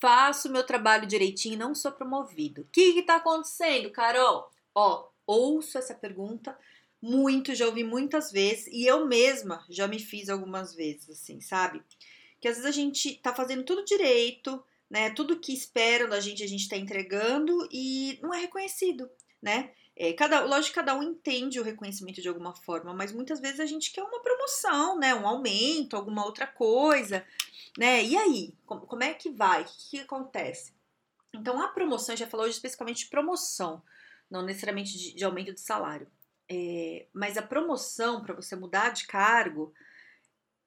Faço meu trabalho direitinho e não sou promovido. O que está acontecendo, Carol? Ó, ouço essa pergunta muito, já ouvi muitas vezes e eu mesma já me fiz algumas vezes, assim, sabe? Que às vezes a gente tá fazendo tudo direito, né? Tudo que esperam da gente a gente tá entregando e não é reconhecido, né? É, cada, lógico que cada um entende o reconhecimento de alguma forma, mas muitas vezes a gente quer uma promoção, né? Um aumento, alguma outra coisa, né? E aí, como, é que vai? O que, acontece? Então, a promoção, já falou hoje especificamente de promoção, não necessariamente de, de aumento de salário. É, mas a promoção, para você mudar de cargo,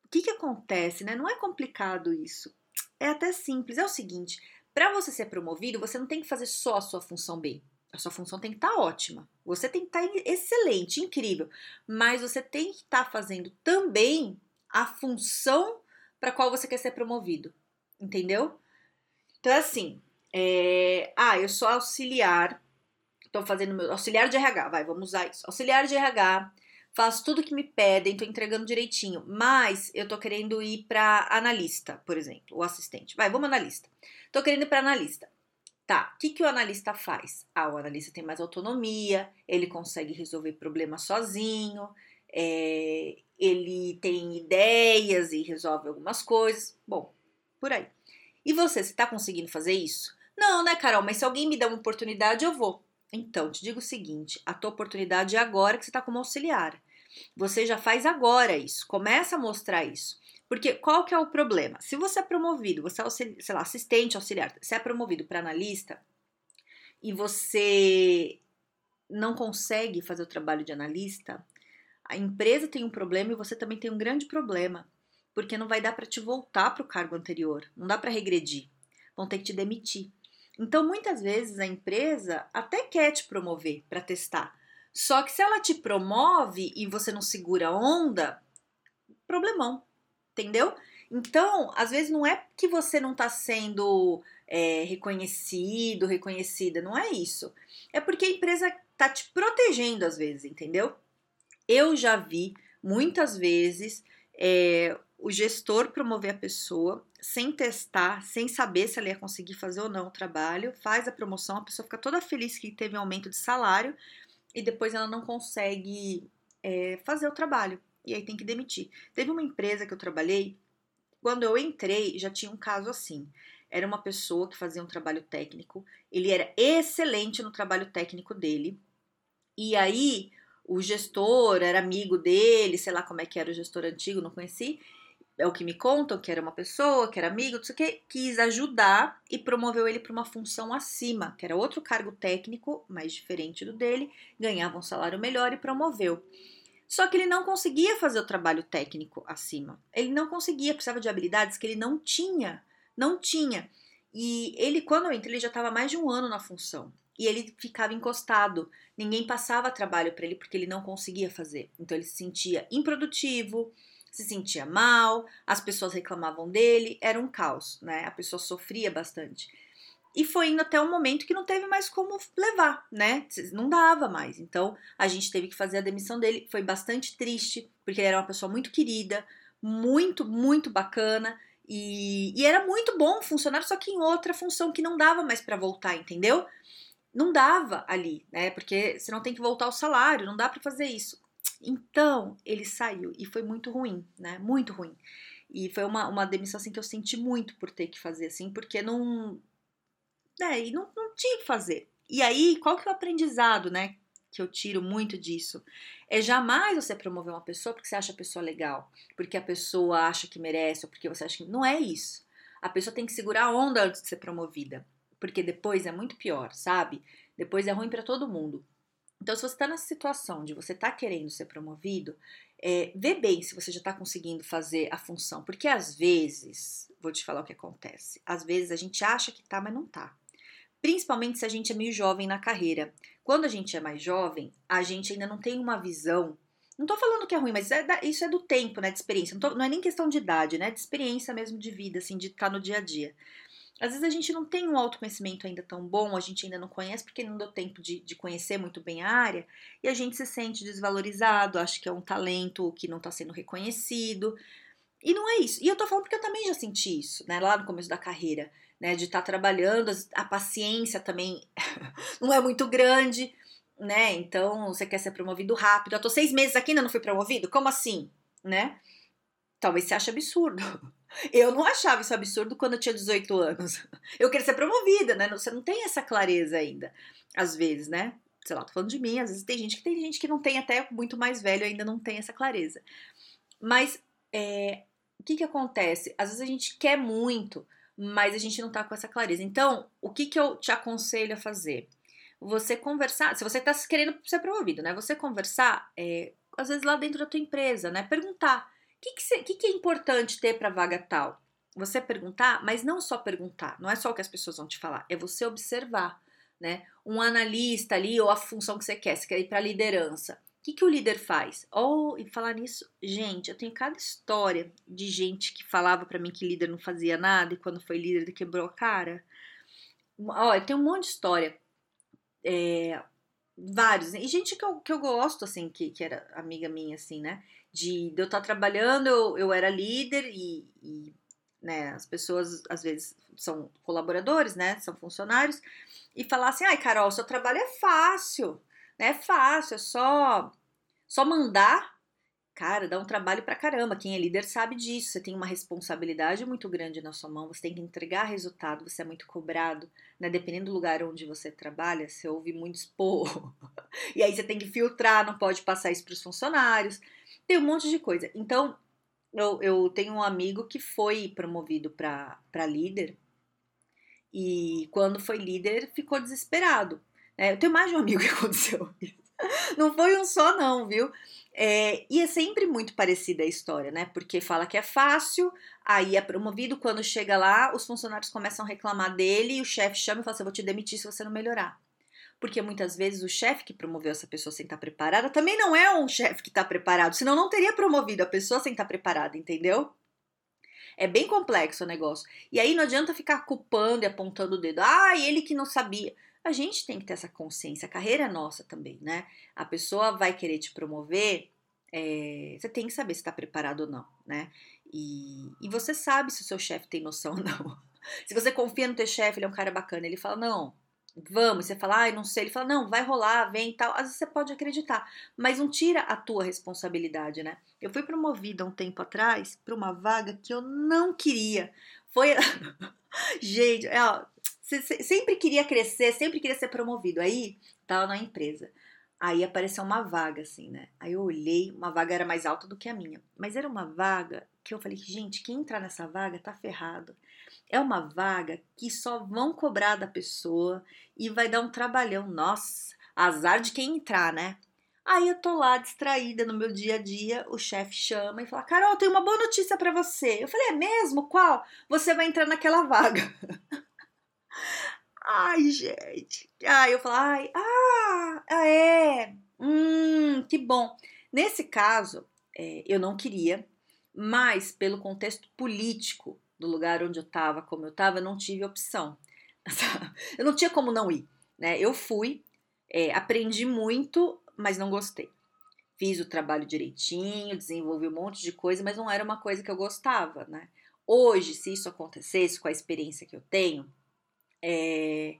o que, que acontece, né? Não é complicado isso. É até simples. É o seguinte: para você ser promovido, você não tem que fazer só a sua função bem. A sua função tem que estar tá ótima. Você tem que estar tá excelente, incrível. Mas você tem que estar tá fazendo também a função para qual você quer ser promovido. Entendeu? Então é assim. É... Ah, eu sou auxiliar. Estou fazendo meu. Auxiliar de RH, vai, vamos usar isso. Auxiliar de RH. Faço tudo que me pedem, estou entregando direitinho, mas eu estou querendo ir para analista, por exemplo, o assistente. Vai, vamos analista. Estou querendo ir para analista. Tá, o que, que o analista faz? Ah, o analista tem mais autonomia, ele consegue resolver problemas sozinho, é, ele tem ideias e resolve algumas coisas. Bom, por aí. E você, você está conseguindo fazer isso? Não, né, Carol? Mas se alguém me der uma oportunidade, eu vou. Então, te digo o seguinte: a tua oportunidade é agora que você está como auxiliar. Você já faz agora isso. Começa a mostrar isso. Porque qual que é o problema? Se você é promovido, você é, sei lá, assistente, auxiliar, você é promovido para analista e você não consegue fazer o trabalho de analista, a empresa tem um problema e você também tem um grande problema, porque não vai dar para te voltar para o cargo anterior, não dá para regredir, vão ter que te demitir. Então, muitas vezes a empresa até quer te promover para testar, só que se ela te promove e você não segura a onda, problemão, entendeu? Então, às vezes não é que você não está sendo é, reconhecido, reconhecida, não é isso. É porque a empresa está te protegendo às vezes, entendeu? Eu já vi muitas vezes é, o gestor promover a pessoa sem testar, sem saber se ela ia conseguir fazer ou não o trabalho, faz a promoção, a pessoa fica toda feliz que teve um aumento de salário e depois ela não consegue é, fazer o trabalho e aí tem que demitir. Teve uma empresa que eu trabalhei, quando eu entrei já tinha um caso assim. Era uma pessoa que fazia um trabalho técnico, ele era excelente no trabalho técnico dele, e aí o gestor era amigo dele, sei lá como é que era o gestor antigo, não conheci. É o que me contam, que era uma pessoa, que era amigo, não sei o que, quis ajudar e promoveu ele para uma função acima, que era outro cargo técnico, mais diferente do dele, ganhava um salário melhor e promoveu. Só que ele não conseguia fazer o trabalho técnico acima. Ele não conseguia, precisava de habilidades que ele não tinha. Não tinha. E ele, quando eu entrei, ele já estava mais de um ano na função e ele ficava encostado. Ninguém passava trabalho para ele porque ele não conseguia fazer. Então ele se sentia improdutivo, se sentia mal, as pessoas reclamavam dele, era um caos, né? A pessoa sofria bastante. E foi indo até um momento que não teve mais como levar, né? Não dava mais. Então a gente teve que fazer a demissão dele. Foi bastante triste, porque ele era uma pessoa muito querida, muito, muito bacana. E, e era muito bom funcionar, só que em outra função que não dava mais para voltar, entendeu? Não dava ali, né? Porque senão tem que voltar o salário, não dá para fazer isso. Então ele saiu e foi muito ruim, né? Muito ruim. E foi uma, uma demissão assim que eu senti muito por ter que fazer assim, porque não. Né, e não, não tinha que fazer. E aí, qual que é o aprendizado, né? Que eu tiro muito disso? É jamais você promover uma pessoa porque você acha a pessoa legal, porque a pessoa acha que merece, ou porque você acha que. Não é isso. A pessoa tem que segurar a onda antes de ser promovida porque depois é muito pior, sabe? Depois é ruim para todo mundo. Então, se você está nessa situação de você tá querendo ser promovido, é, vê bem se você já está conseguindo fazer a função, porque às vezes, vou te falar o que acontece, às vezes a gente acha que tá, mas não tá. Principalmente se a gente é meio jovem na carreira. Quando a gente é mais jovem, a gente ainda não tem uma visão. Não tô falando que é ruim, mas é da, isso é do tempo, né? De experiência. Não, tô, não, é nem questão de idade, né? De experiência mesmo de vida, assim, de estar no dia a dia. Às vezes a gente não tem um autoconhecimento ainda tão bom, a gente ainda não conhece porque não deu tempo de, de conhecer muito bem a área, e a gente se sente desvalorizado, acha que é um talento que não está sendo reconhecido. E não é isso. E eu tô falando porque eu também já senti isso, né? Lá no começo da carreira, né? De estar tá trabalhando, a paciência também não é muito grande, né? Então você quer ser promovido rápido. Eu tô seis meses aqui ainda não fui promovido? Como assim? Né? Talvez você ache absurdo. Eu não achava isso absurdo quando eu tinha 18 anos. Eu queria ser promovida, né? Você não tem essa clareza ainda, às vezes, né? Sei lá, tô falando de mim, às vezes tem gente que tem gente que não tem até muito mais velho ainda não tem essa clareza. Mas é, o que que acontece? Às vezes a gente quer muito, mas a gente não tá com essa clareza. Então, o que que eu te aconselho a fazer? Você conversar, se você tá querendo ser promovido, né? Você conversar, é, às vezes lá dentro da tua empresa, né? Perguntar que, que, que, que é importante ter para vaga tal? Você perguntar, mas não só perguntar, não é só o que as pessoas vão te falar, é você observar, né? Um analista ali, ou a função que você quer, você quer ir para liderança. O que, que o líder faz? Ou, e falar nisso, gente, eu tenho cada história de gente que falava para mim que líder não fazia nada e quando foi líder ele quebrou a cara. Olha, tem um monte de história. É, vários. E gente que eu, que eu gosto, assim, que, que era amiga minha, assim, né? de, de eu estar trabalhando, eu, eu era líder e, e né, as pessoas às vezes são colaboradores, né, são funcionários, e falar assim, ai Carol, seu trabalho é fácil, né, é fácil, é só, só mandar, cara, dá um trabalho pra caramba, quem é líder sabe disso, você tem uma responsabilidade muito grande na sua mão, você tem que entregar resultado, você é muito cobrado, né, dependendo do lugar onde você trabalha, você ouve muito expor, e aí você tem que filtrar, não pode passar isso para os funcionários, tem um monte de coisa. Então, eu, eu tenho um amigo que foi promovido para líder e quando foi líder ficou desesperado. É, eu tenho mais de um amigo que aconteceu isso. Não foi um só, não, viu? É, e é sempre muito parecida a história, né? Porque fala que é fácil, aí é promovido, quando chega lá, os funcionários começam a reclamar dele e o chefe chama e fala assim: eu vou te demitir se você não melhorar porque muitas vezes o chefe que promoveu essa pessoa sem estar preparada também não é um chefe que está preparado, senão não teria promovido a pessoa sem estar preparada, entendeu? É bem complexo o negócio. E aí não adianta ficar culpando e apontando o dedo. Ah, ele que não sabia. A gente tem que ter essa consciência. A carreira é nossa também, né? A pessoa vai querer te promover, é, você tem que saber se está preparado ou não, né? E, e você sabe se o seu chefe tem noção ou não. Se você confia no teu chefe, ele é um cara bacana, ele fala, não, vamos, você fala, ai, não sei, ele fala, não, vai rolar, vem e tal. Às vezes você pode acreditar, mas não tira a tua responsabilidade, né? Eu fui promovida um tempo atrás para uma vaga que eu não queria. Foi. Gente, é, ó, sempre queria crescer, sempre queria ser promovido. Aí, tava na empresa. Aí apareceu uma vaga, assim, né? Aí eu olhei, uma vaga era mais alta do que a minha. Mas era uma vaga que eu falei, gente, quem entrar nessa vaga tá ferrado. É uma vaga que só vão cobrar da pessoa e vai dar um trabalhão. Nossa, azar de quem entrar, né? Aí eu tô lá distraída no meu dia a dia, o chefe chama e fala: Carol, tem uma boa notícia para você. Eu falei: É mesmo? Qual? Você vai entrar naquela vaga. ai, gente. Aí eu falo: Ai, ah, ah, é. Hum, que bom. Nesse caso, é, eu não queria, mas pelo contexto político do lugar onde eu estava, como eu estava, eu não tive opção. eu não tinha como não ir, né? Eu fui, é, aprendi muito, mas não gostei. Fiz o trabalho direitinho, desenvolvi um monte de coisa, mas não era uma coisa que eu gostava, né? Hoje, se isso acontecesse com a experiência que eu tenho, é,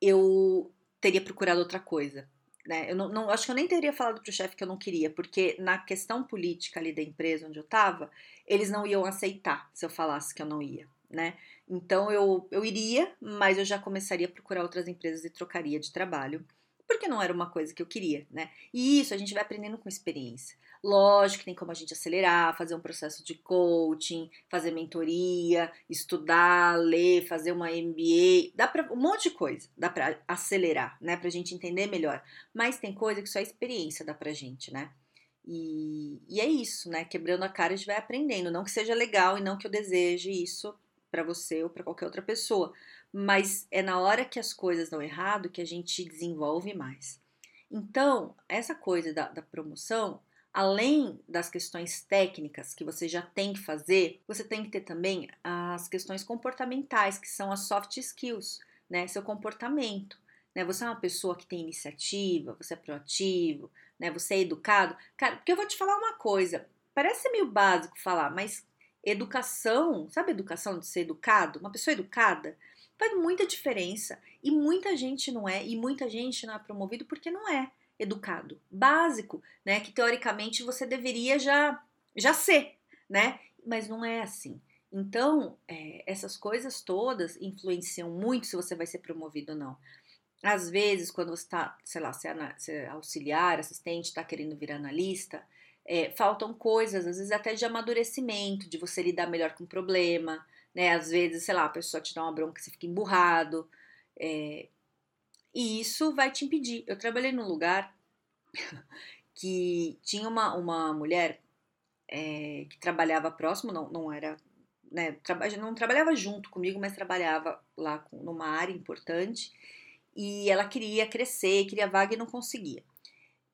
eu teria procurado outra coisa. Né? Eu não, não, acho que eu nem teria falado pro chefe que eu não queria, porque na questão política ali da empresa onde eu estava, eles não iam aceitar se eu falasse que eu não ia, né? Então eu, eu iria, mas eu já começaria a procurar outras empresas e trocaria de trabalho, porque não era uma coisa que eu queria, né? E isso a gente vai aprendendo com experiência. Lógico que tem como a gente acelerar, fazer um processo de coaching, fazer mentoria, estudar, ler, fazer uma MBA, dá para um monte de coisa, dá para acelerar, né, pra gente entender melhor. Mas tem coisa que só a experiência dá pra gente, né? E, e é isso, né? Quebrando a cara a gente vai aprendendo, não que seja legal e não que eu deseje isso para você ou para qualquer outra pessoa, mas é na hora que as coisas dão errado que a gente desenvolve mais. Então, essa coisa da, da promoção, além das questões técnicas que você já tem que fazer, você tem que ter também as questões comportamentais, que são as soft skills, né? Seu comportamento. Né? Você é uma pessoa que tem iniciativa, você é proativo, né? Você é educado. Cara, porque eu vou te falar uma coisa, parece meio básico falar, mas educação, sabe educação de ser educado? Uma pessoa educada faz muita diferença. E muita gente não é, e muita gente não é promovido porque não é educado. Básico, né? Que teoricamente você deveria já, já ser, né? Mas não é assim. Então, é, essas coisas todas influenciam muito se você vai ser promovido ou não. Às vezes, quando você está, sei lá, você é auxiliar, assistente, está querendo virar analista, é, faltam coisas, às vezes até de amadurecimento, de você lidar melhor com o problema, né? Às vezes, sei lá, a pessoa te dá uma bronca, você fica emburrado. É, e isso vai te impedir. Eu trabalhei num lugar que tinha uma, uma mulher é, que trabalhava próximo, não, não era, né, traba, não trabalhava junto comigo, mas trabalhava lá com, numa área importante e ela queria crescer, queria vaga e não conseguia.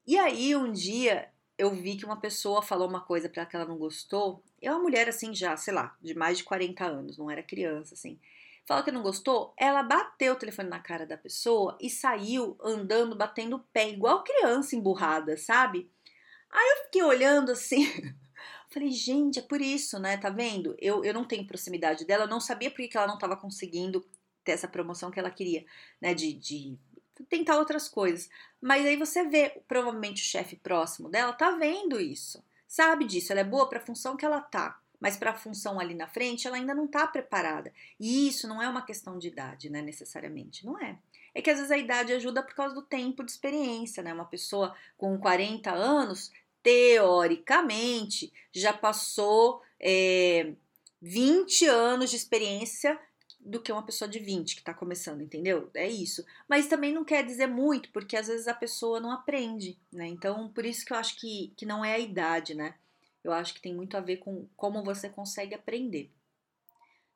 E aí um dia eu vi que uma pessoa falou uma coisa para que ela não gostou. É uma mulher assim já, sei lá, de mais de 40 anos, não era criança assim. Falou que não gostou, ela bateu o telefone na cara da pessoa e saiu andando, batendo o pé, igual criança emburrada, sabe? Aí eu fiquei olhando assim, falei, gente, é por isso, né? Tá vendo? Eu, eu não tenho proximidade dela, eu não sabia por que ela não estava conseguindo ter essa promoção que ela queria, né? De, de tentar outras coisas. Mas aí você vê, provavelmente o chefe próximo dela tá vendo isso, sabe disso, ela é boa para a função que ela tá, mas para a função ali na frente ela ainda não tá preparada. E isso não é uma questão de idade, né, necessariamente, não é. É que às vezes a idade ajuda por causa do tempo de experiência, né? Uma pessoa com 40 anos, teoricamente, já passou é, 20 anos de experiência do que uma pessoa de 20 que está começando, entendeu? É isso. Mas também não quer dizer muito, porque às vezes a pessoa não aprende, né? Então, por isso que eu acho que, que não é a idade, né? Eu acho que tem muito a ver com como você consegue aprender.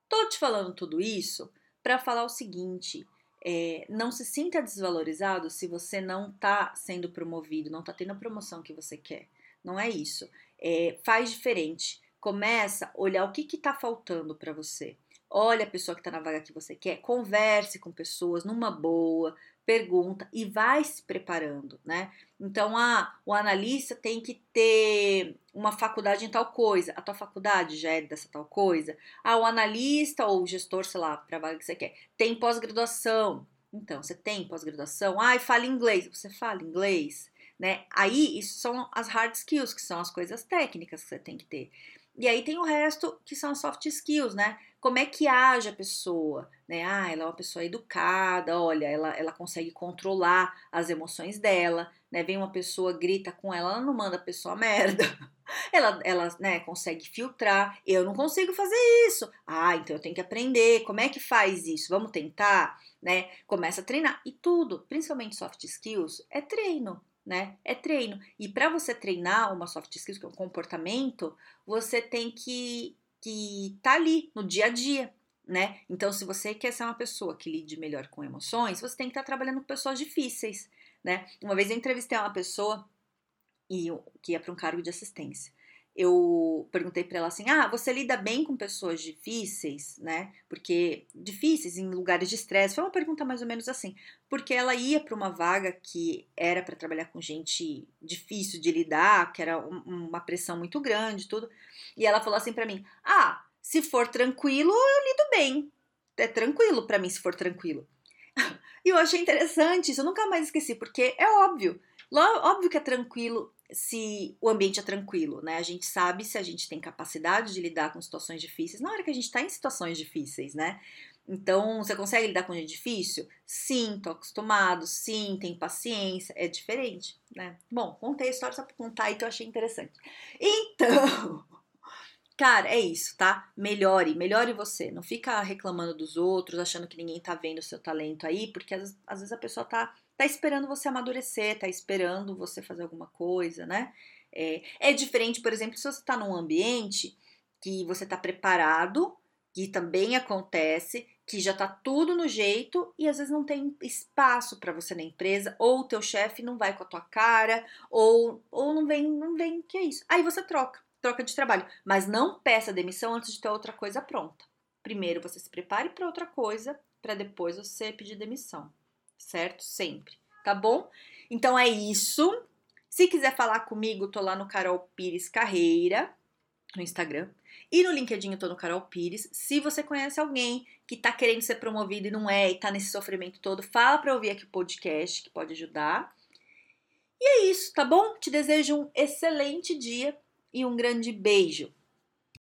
Tô te falando tudo isso para falar o seguinte: é, não se sinta desvalorizado se você não está sendo promovido, não está tendo a promoção que você quer. Não é isso. É, faz diferente. Começa a olhar o que está faltando para você olha a pessoa que está na vaga que você quer, converse com pessoas numa boa, pergunta e vai se preparando, né? Então, ah, o analista tem que ter uma faculdade em tal coisa. A tua faculdade já é dessa tal coisa. Ah, o analista ou o gestor, sei lá, para a vaga que você quer, tem pós-graduação. Então, você tem pós-graduação. Ah, fala inglês. Você fala inglês, né? Aí, isso são as hard skills, que são as coisas técnicas que você tem que ter. E aí tem o resto que são soft skills, né? Como é que age a pessoa, né? Ah, ela é uma pessoa educada, olha, ela, ela consegue controlar as emoções dela, né? Vem uma pessoa, grita com ela, ela não manda a pessoa merda. Ela, ela né, consegue filtrar. Eu não consigo fazer isso. Ah, então eu tenho que aprender. Como é que faz isso? Vamos tentar, né? Começa a treinar. E tudo, principalmente soft skills, é treino né? É treino. E para você treinar uma soft skills, que é um comportamento, você tem que que tá ali no dia a dia, né? Então, se você quer ser uma pessoa que lide melhor com emoções, você tem que estar tá trabalhando com pessoas difíceis, né? Uma vez eu entrevistei uma pessoa e que ia para um cargo de assistência eu perguntei para ela assim: "Ah, você lida bem com pessoas difíceis, né? Porque difíceis em lugares de estresse". Foi uma pergunta mais ou menos assim, porque ela ia para uma vaga que era para trabalhar com gente difícil de lidar, que era um, uma pressão muito grande, tudo. E ela falou assim para mim: "Ah, se for tranquilo, eu lido bem. É tranquilo para mim se for tranquilo". e eu achei interessante isso, eu nunca mais esqueci, porque é óbvio. Óbvio que é tranquilo se o ambiente é tranquilo, né? A gente sabe se a gente tem capacidade de lidar com situações difíceis na hora que a gente está em situações difíceis, né? Então, você consegue lidar com gente difícil? Sim, tô acostumado, sim, tem paciência, é diferente, né? Bom, contei a história só pra contar e que eu achei interessante. Então, cara, é isso, tá? Melhore, melhore você. Não fica reclamando dos outros, achando que ninguém tá vendo o seu talento aí, porque às, às vezes a pessoa tá tá esperando você amadurecer, tá esperando você fazer alguma coisa, né? É, é diferente, por exemplo, se você está num ambiente que você está preparado, que também acontece, que já tá tudo no jeito e às vezes não tem espaço para você na empresa, ou o teu chefe não vai com a tua cara, ou, ou não vem, não vem, que é isso. Aí você troca, troca de trabalho, mas não peça demissão antes de ter outra coisa pronta. Primeiro você se prepare para outra coisa, para depois você pedir demissão, certo? Sempre, tá bom? Então é isso. Se quiser falar comigo, tô lá no Carol Pires Carreira, no Instagram. E no LinkedIn eu tô no Carol Pires. Se você conhece alguém que tá querendo ser promovido e não é, e tá nesse sofrimento todo, fala pra ouvir aqui o podcast, que pode ajudar. E é isso, tá bom? Te desejo um excelente dia e um grande beijo.